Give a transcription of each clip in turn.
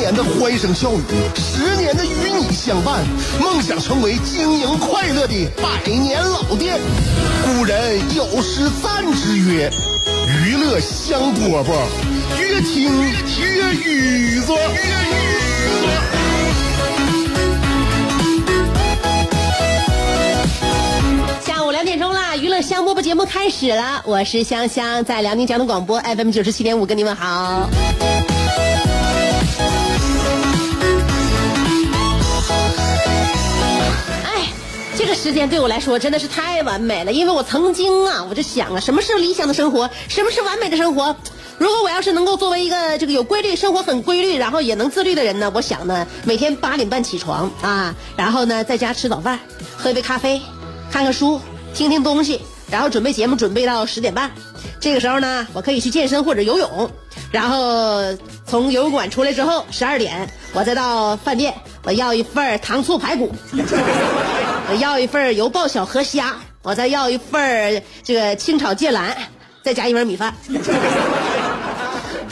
年的欢声笑语，十年的与你相伴，梦想成为经营快乐的百年老店。古人有诗赞之曰：“娱乐香饽饽，越听越雨左。”下午两点钟啦，娱乐香饽饽节目开始了，我是香香，在辽宁交通广播 FM 九十七点五跟你们好。个时间对我来说真的是太完美了，因为我曾经啊，我就想啊，什么是理想的生活，什么是完美的生活？如果我要是能够作为一个这个有规律、生活很规律，然后也能自律的人呢，我想呢，每天八点半起床啊，然后呢，在家吃早饭，喝一杯咖啡，看看书，听听东西，然后准备节目，准备到十点半。这个时候呢，我可以去健身或者游泳，然后从游泳馆出来之后，十二点我再到饭店，我要一份糖醋排骨，我要一份油爆小河虾，我再要一份这个清炒芥蓝，再加一碗米饭。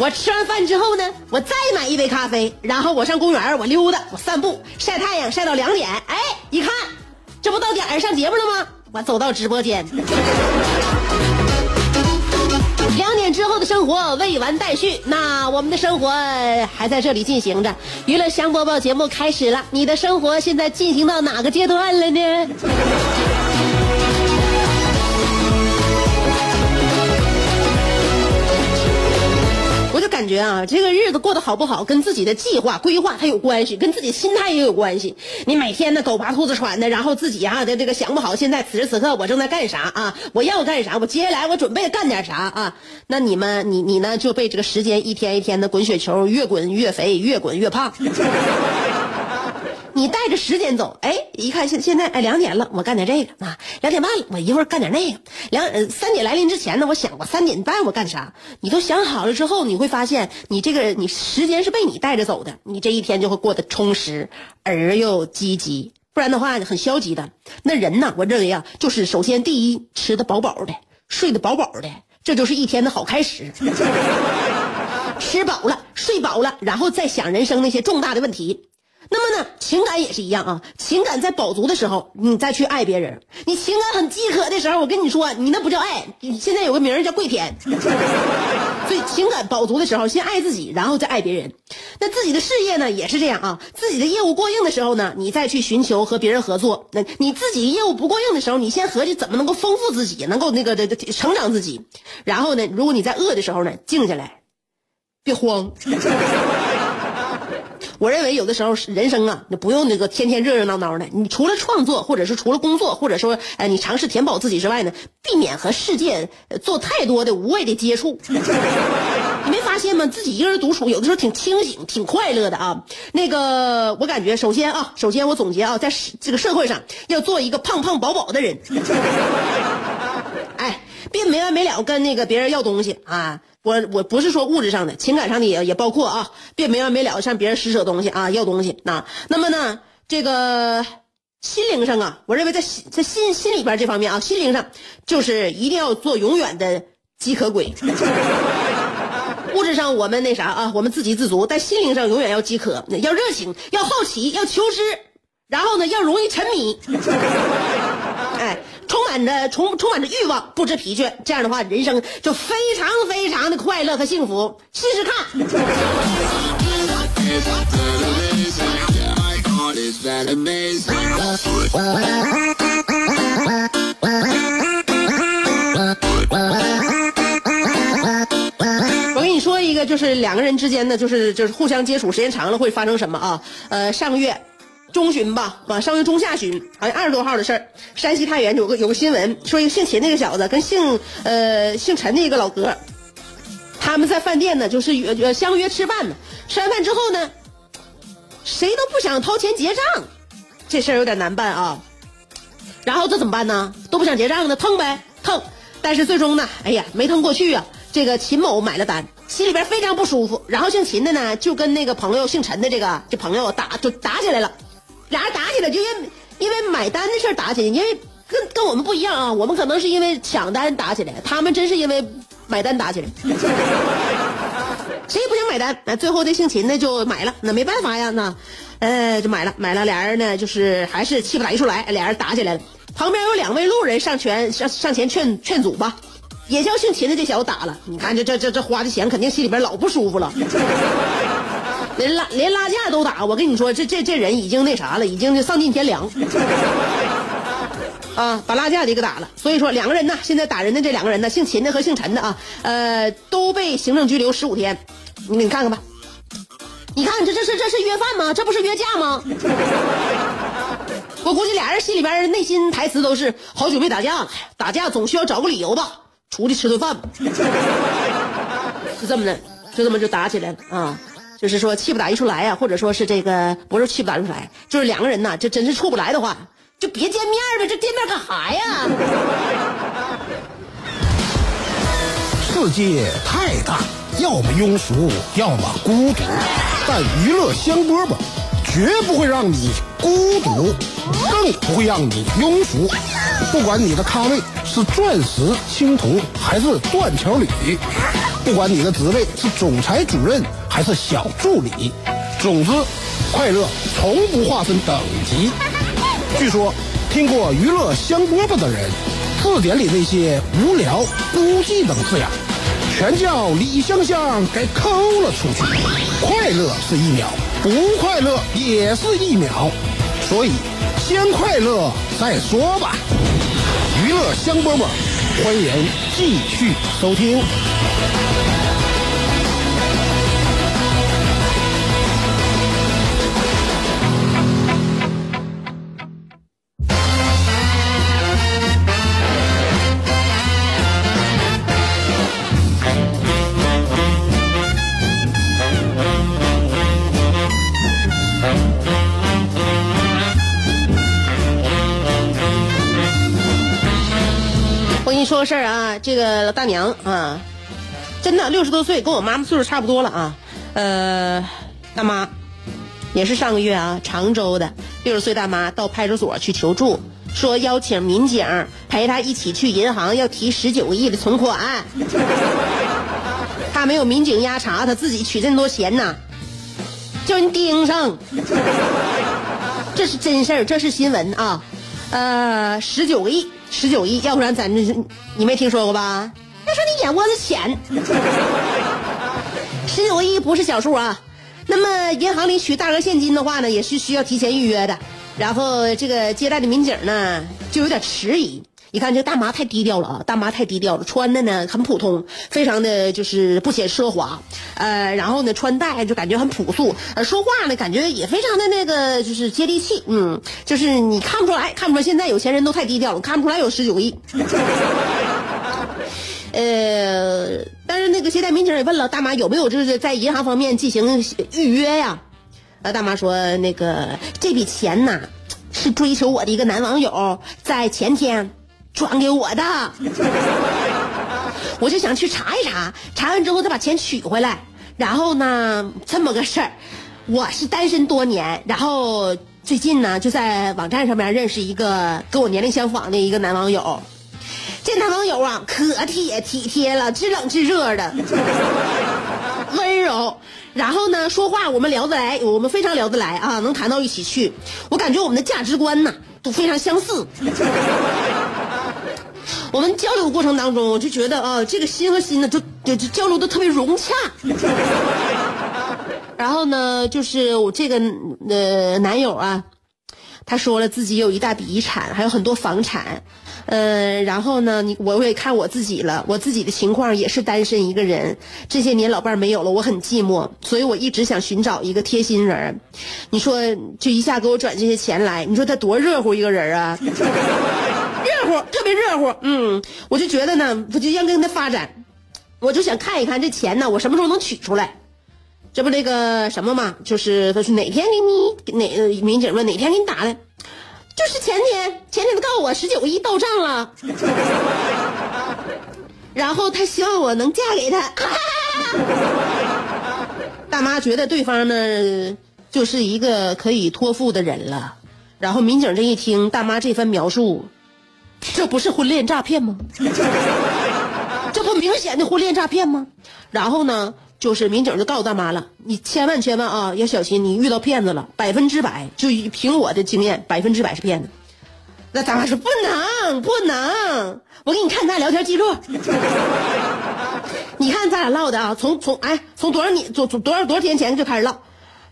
我吃完饭之后呢，我再买一杯咖啡，然后我上公园我溜达，我散步，晒太阳晒到两点，哎，一看，这不到点儿上节目了吗？我走到直播间。之后的生活未完待续，那我们的生活还在这里进行着。娱乐香饽饽节目开始了，你的生活现在进行到哪个阶段了呢？觉啊，这个日子过得好不好，跟自己的计划规划它有关系，跟自己心态也有关系。你每天呢狗爬兔子喘的，然后自己啊的这个想不好，现在此时此刻我正在干啥啊？我要干啥？我接下来我准备干点啥啊？那你们你你呢就被这个时间一天一天的滚雪球，越滚越肥，越滚越胖。你带着时间走，哎，一看现现在哎两点了，我干点这个啊，两点半了，我一会儿干点那个，两三点来临之前呢，我想我三点半我干啥？你都想好了之后，你会发现你这个你时间是被你带着走的，你这一天就会过得充实而又积极，不然的话很消极的。那人呢，我认为啊，就是首先第一吃的饱饱的，睡得饱饱的，这就是一天的好开始。吃饱了，睡饱了，然后再想人生那些重大的问题。那么呢，情感也是一样啊。情感在饱足的时候，你再去爱别人；你情感很饥渴的时候，我跟你说，你那不叫爱，现在有个名儿叫跪舔。所以情感饱足的时候，先爱自己，然后再爱别人。那自己的事业呢，也是这样啊。自己的业务过硬的时候呢，你再去寻求和别人合作。那你自己业务不过硬的时候，你先合计怎么能够丰富自己，能够那个的成长自己。然后呢，如果你在饿的时候呢，静下来，别慌。我认为有的时候人生啊，你不用那个天天热热闹闹的。你除了创作，或者是除了工作，或者说呃你尝试填饱自己之外呢，避免和世界做太多的无谓的接触。你没发现吗？自己一个人独处，有的时候挺清醒、挺快乐的啊。那个，我感觉首先啊，首先我总结啊，在这个社会上要做一个胖胖饱饱的人。哎，别没完没了跟那个别人要东西啊。我我不是说物质上的，情感上的也也包括啊，别没完没了向别人施舍东西啊，要东西啊。那么呢，这个心灵上啊，我认为在心在心心里边这方面啊，心灵上就是一定要做永远的饥渴鬼。物质上我们那啥啊，我们自给自足，但心灵上永远要饥渴，要热情，要好奇，要求知，然后呢，要容易沉迷。充满着充充满着欲望，不知疲倦，这样的话，人生就非常非常的快乐和幸福。试试看。我跟你说一个，就是两个人之间呢，就是就是互相接触时间长了会发生什么啊？呃，上个月。中旬吧，啊，上月中下旬，好像二十多号的事儿。山西太原有个有个新闻，说一个姓秦那个小子跟姓呃姓陈的一个老哥，他们在饭店呢，就是约相约吃饭呢。吃完饭之后呢，谁都不想掏钱结账，这事儿有点难办啊。然后这怎么办呢？都不想结账呢，腾呗，腾。但是最终呢，哎呀，没腾过去啊。这个秦某买了单，心里边非常不舒服。然后姓秦的呢，就跟那个朋友姓陈的这个这朋友打就打起来了，俩人打起来就因为因为买单的事打起来，因为跟跟我们不一样啊，我们可能是因为抢单打起来，他们真是因为买单打起来。谁也不想买单，那最后这姓秦的就买了，那没办法呀，那，呃，就买了，买了，俩人呢就是还是气不打一处来，俩人打起来了。旁边有两位路人上前上上前劝劝阻吧。也叫姓秦的这小子打了，你看这这这这花的钱肯定心里边老不舒服了，连拉连拉架都打，我跟你说这这这人已经那啥了，已经丧尽天良，啊，把拉架的给打了。所以说两个人呢，现在打人的这两个人呢，姓秦的和姓陈的啊，呃，都被行政拘留十五天。你你看看吧，你看这这是这是约饭吗？这不是约架吗？我估计俩人心里边内心台词都是好久没打架了，打架总需要找个理由吧。出去吃顿饭吧，是这么的，就这么就打起来了啊！就是说气不打一处来呀，或者说是这个不是气不打一处来，就是两个人呐，这真是处不来的话，就别见面呗，这见面干啥呀？世界太大，要么庸俗，要么孤独，但娱乐香饽饽绝不会让你孤独，更不会让你庸俗。不管你的咖位是钻石、青铜还是断桥铝，不管你的职位是总裁、主任还是小助理，总之，快乐从不划分等级。据说，听过娱乐香饽饽的人，字典里那些无聊、孤寂等字眼，全叫李香香给抠了出去。快乐是一秒，不快乐也是一秒，所以先快乐再说吧。娱乐香饽饽，欢迎继续收听。事儿啊，这个大娘啊，真的六十多岁，跟我妈妈岁数差不多了啊。呃，大妈也是上个月啊，常州的六十岁大妈到派出所去求助，说邀请民警陪她一起去银行要提十九个亿的存款。她没有民警押查，她自己取这么多钱呢，叫人盯上。这是真事儿，这是新闻啊。呃，十九个亿。十九亿，要不然咱这是你没听说过吧？要说你眼窝子浅，十九亿不是小数啊。那么银行里取大额现金的话呢，也是需要提前预约的。然后这个接待的民警呢，就有点迟疑。你看这大妈太低调了啊，大妈太低调了，穿的呢很普通，非常的就是不显奢华，呃，然后呢穿戴就感觉很朴素，呃，说话呢感觉也非常的那个就是接地气，嗯，就是你看不出来，看不出来现在有钱人都太低调了，看不出来有十九亿。呃，但是那个接待民警也问了大妈有没有就是在银行方面进行预约呀？呃，大妈说那个这笔钱呢是追求我的一个男网友在前天。转给我的，我就想去查一查，查完之后再把钱取回来。然后呢，这么个事儿，我是单身多年，然后最近呢就在网站上面认识一个跟我年龄相仿的一个男网友。这男网友啊，可铁体贴了，知冷知热的，温柔。然后呢，说话我们聊得来，我们非常聊得来啊，能谈到一起去。我感觉我们的价值观呢都非常相似。我们交流过程当中，我就觉得啊，这个心和心呢，就就就交流的特别融洽。然后呢，就是我这个呃男友啊，他说了自己有一大笔遗产，还有很多房产。呃，然后呢，你我也看我自己了，我自己的情况也是单身一个人，这些年老伴没有了，我很寂寞，所以我一直想寻找一个贴心人。你说，就一下给我转这些钱来，你说他多热乎一个人啊！特别热乎。嗯，我就觉得呢，我就要跟他发展，我就想看一看这钱呢，我什么时候能取出来？这不那个什么嘛，就是他说哪天给你哪民警问哪天给你打的，就是前天，前天他告诉我十九个亿到账了，然后他希望我能嫁给他。大妈觉得对方呢就是一个可以托付的人了，然后民警这一听大妈这番描述，这不是婚恋诈骗吗？这不明显的婚恋诈骗吗？然后呢，就是民警就告诉大妈了，你千万千万啊要小心，你遇到骗子了，百分之百就凭我的经验，百分之百是骗子。那大妈说不能不能，我给你看咱俩聊天记录。你看咱俩唠的啊，从从哎，从多少年，从从多少多少天前就开始唠，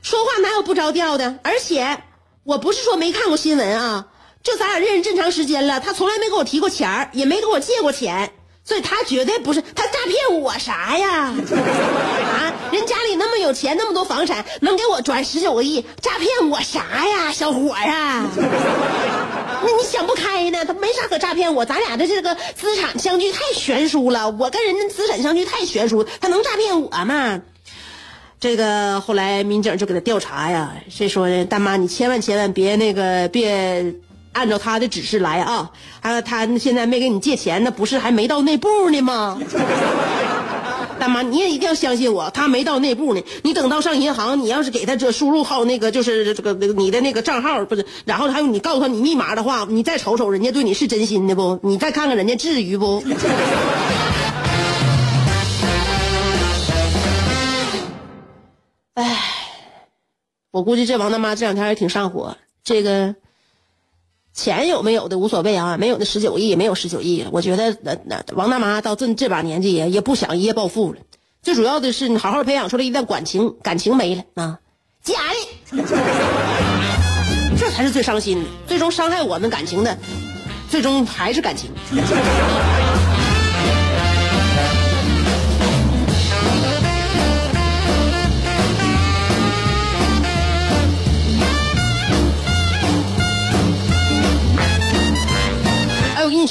说话哪有不着调的？而且我不是说没看过新闻啊，就咱俩认识这么长时间了，他从来没给我提过钱儿，也没给我借过钱，所以他绝对不是他诈骗我啥呀？啊，人家里那么有钱，那么多房产，能给我转十九个亿，诈骗我啥呀，小伙儿啊？那你想不开呢？他没啥可诈骗我，咱俩的这个资产相距太悬殊了，我跟人家资产相距太悬殊，他能诈骗我吗？这个后来民警就给他调查呀，这说大妈你千万千万别那个别按照他的指示来啊，他他现在没给你借钱，那不是还没到那步呢吗？大妈，你也一定要相信我，他没到那步呢。你等到上银行，你要是给他这输入号那个就是这个你的那个账号不是，然后还有你告诉他你密码的话，你再瞅瞅人家对你是真心的不？你再看看人家至于不？哎，我估计这王大妈这两天也挺上火。这个钱有没有的无所谓啊，没有那十九亿，没有十九亿。我觉得那那王大妈到这这把年纪也也不想一夜暴富了。最主要的是，你好好培养出来一段感情，感情没了啊，假的，这才是最伤心的。最终伤害我们感情的，最终还是感情。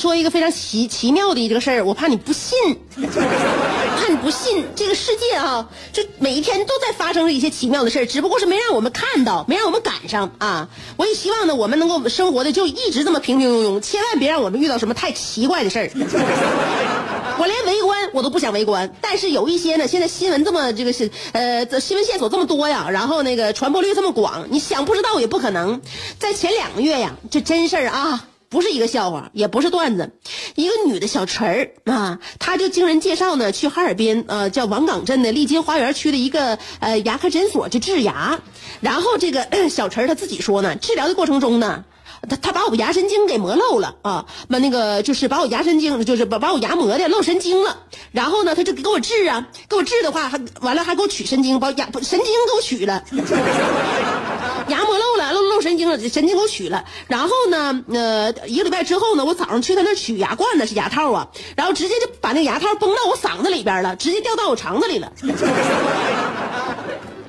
说一个非常奇奇妙的一个事儿，我怕你不信，怕你不信，这个世界啊，就每一天都在发生着一些奇妙的事儿，只不过是没让我们看到，没让我们赶上啊。我也希望呢，我们能够生活的就一直这么平平庸庸，千万别让我们遇到什么太奇怪的事儿。我连围观我都不想围观，但是有一些呢，现在新闻这么这个是呃，这新闻线索这么多呀，然后那个传播率这么广，你想不知道也不可能。在前两个月呀，这真事儿啊。不是一个笑话，也不是段子。一个女的小陈儿啊，她就经人介绍呢，去哈尔滨呃叫王岗镇的丽金花园区的一个呃牙科诊所去治牙。然后这个 小陈儿她自己说呢，治疗的过程中呢，他他把我牙神经给磨漏了啊，把那个就是把我牙神经就是把把我牙磨的漏神经了。然后呢，他就给我治啊，给我治的话还完了还给我取神经，把牙神经给我取了。牙磨漏了，漏漏神经了，神经给我取了。然后呢，呃，一个礼拜之后呢，我早上去他那取牙冠子，是牙套啊，然后直接就把那牙套崩到我嗓子里边了，直接掉到我肠子里了。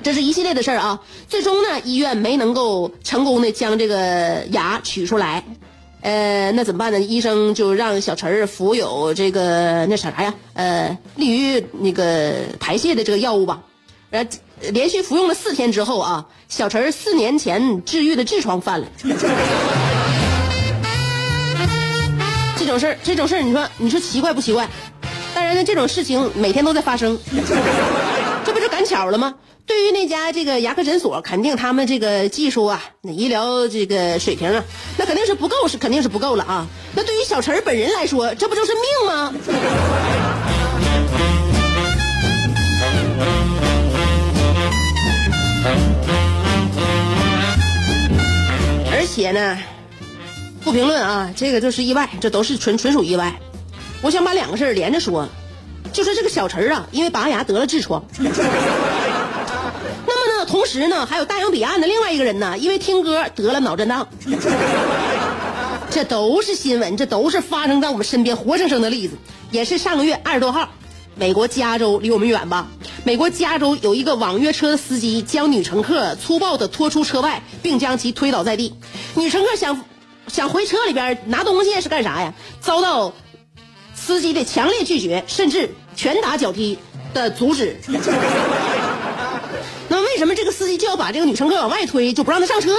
这是一系列的事儿啊。最终呢，医院没能够成功的将这个牙取出来。呃，那怎么办呢？医生就让小陈儿服有这个那啥啥呀，呃，利于那个排泄的这个药物吧。呃，连续服用了四天之后啊，小陈儿四年前治愈的痔疮犯了。这种事儿，这种事儿，你说，你说奇怪不奇怪？当然呢，这种事情每天都在发生，这不就赶巧了吗？对于那家这个牙科诊所，肯定他们这个技术啊，那医疗这个水平啊，那肯定是不够，是肯定是不够了啊。那对于小陈本人来说，这不就是命吗？而且呢，不评论啊，这个就是意外，这都是纯纯属意外。我想把两个事连着说，就是这个小陈啊，因为拔牙得了痔疮。那么呢，同时呢，还有大洋彼岸的另外一个人呢，因为听歌得了脑震荡。这都是新闻，这都是发生在我们身边活生生的例子。也是上个月二十多号，美国加州离我们远吧？美国加州有一个网约车司机将女乘客粗暴的拖出车外，并将其推倒在地。女乘客想想回车里边拿东西是干啥呀？遭到司机的强烈拒绝，甚至拳打脚踢的阻止。那为什么这个司机就要把这个女乘客往外推，就不让她上车呢？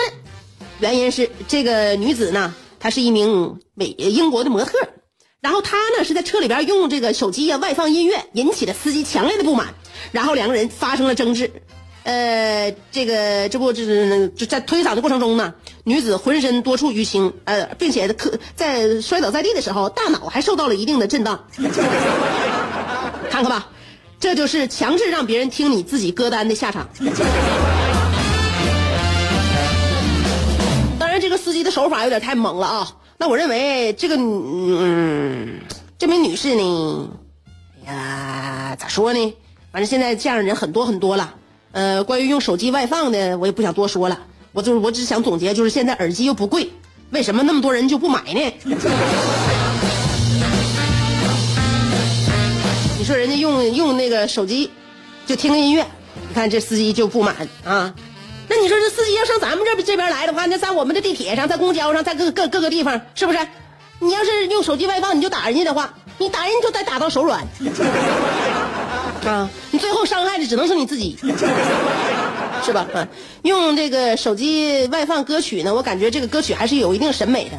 原因是这个女子呢，她是一名美英国的模特，然后她呢是在车里边用这个手机啊外放音乐，引起了司机强烈的不满，然后两个人发生了争执。呃，这个这不就是就在推搡的过程中呢，女子浑身多处淤青，呃，并且可在摔倒在地的时候，大脑还受到了一定的震荡。看看吧，这就是强制让别人听你自己歌单的下场。当然，这个司机的手法有点太猛了啊。那我认为这个嗯，这名女士呢，哎呀，咋说呢？反正现在这样的人很多很多了。呃，关于用手机外放的，我也不想多说了。我就是，我只想总结，就是现在耳机又不贵，为什么那么多人就不买呢？说人家用用那个手机就听个音乐，你看这司机就不满啊？那你说这司机要上咱们这这边来的话，那在我们的地铁上，在公交上，在各各各个地方，是不是？你要是用手机外放，你就打人家的话，你打人就得打到手软。啊，你最后伤害的只能是你自己，是吧？啊，用这个手机外放歌曲呢，我感觉这个歌曲还是有一定审美的。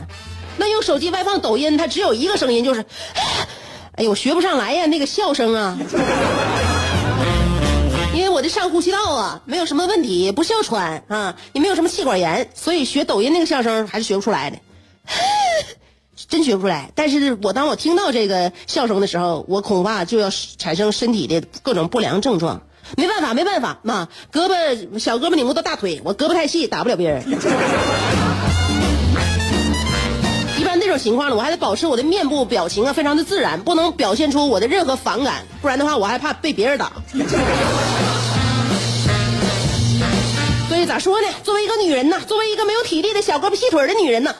那用手机外放抖音，它只有一个声音，就是，哎呦，我学不上来呀，那个笑声啊，因为我的上呼吸道啊没有什么问题，不哮喘啊，也没有什么气管炎，所以学抖音那个笑声还是学不出来的。真学不出来，但是我当我听到这个笑声的时候，我恐怕就要产生身体的各种不良症状。没办法，没办法，妈，胳膊小胳膊拧不到大腿，我胳膊太细，打不了别人。这种情况呢，我还得保持我的面部表情啊，非常的自然，不能表现出我的任何反感，不然的话，我还怕被别人打。所以咋说呢？作为一个女人呢，作为一个没有体力的小胳膊细腿的女人呢。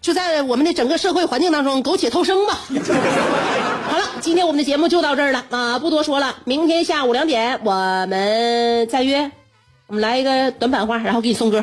就在我们的整个社会环境当中苟且偷生吧。好了，今天我们的节目就到这儿了啊，不多说了。明天下午两点我们再约，我们来一个短板话，然后给你送歌。